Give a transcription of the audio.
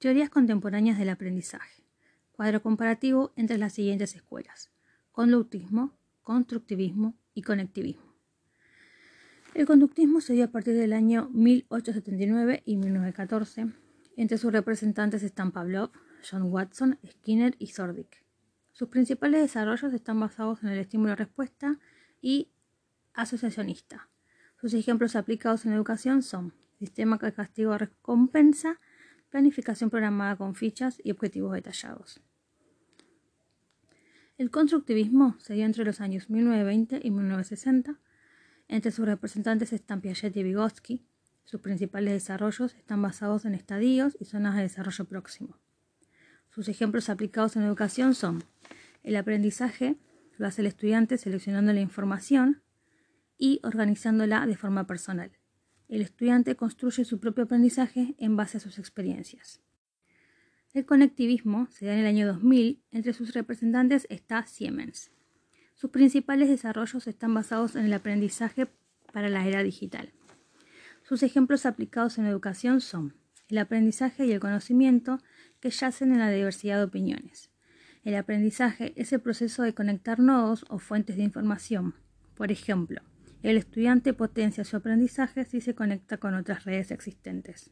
Teorías contemporáneas del aprendizaje. Cuadro comparativo entre las siguientes escuelas. Conductismo, constructivismo y conectivismo. El conductismo se dio a partir del año 1879 y 1914. Entre sus representantes están Pavlov, John Watson, Skinner y Sordick. Sus principales desarrollos están basados en el estímulo-respuesta y asociacionista. Sus ejemplos aplicados en educación son sistema de castigo-recompensa, planificación programada con fichas y objetivos detallados. El constructivismo se dio entre los años 1920 y 1960. Entre sus representantes están Piaget y Vygotsky. Sus principales desarrollos están basados en estadios y zonas de desarrollo próximo. Sus ejemplos aplicados en educación son el aprendizaje lo hace el estudiante seleccionando la información y organizándola de forma personal el estudiante construye su propio aprendizaje en base a sus experiencias. El conectivismo se da en el año 2000, entre sus representantes está Siemens. Sus principales desarrollos están basados en el aprendizaje para la era digital. Sus ejemplos aplicados en educación son el aprendizaje y el conocimiento que yacen en la diversidad de opiniones. El aprendizaje es el proceso de conectar nodos o fuentes de información. Por ejemplo, el estudiante potencia su aprendizaje si se conecta con otras redes existentes.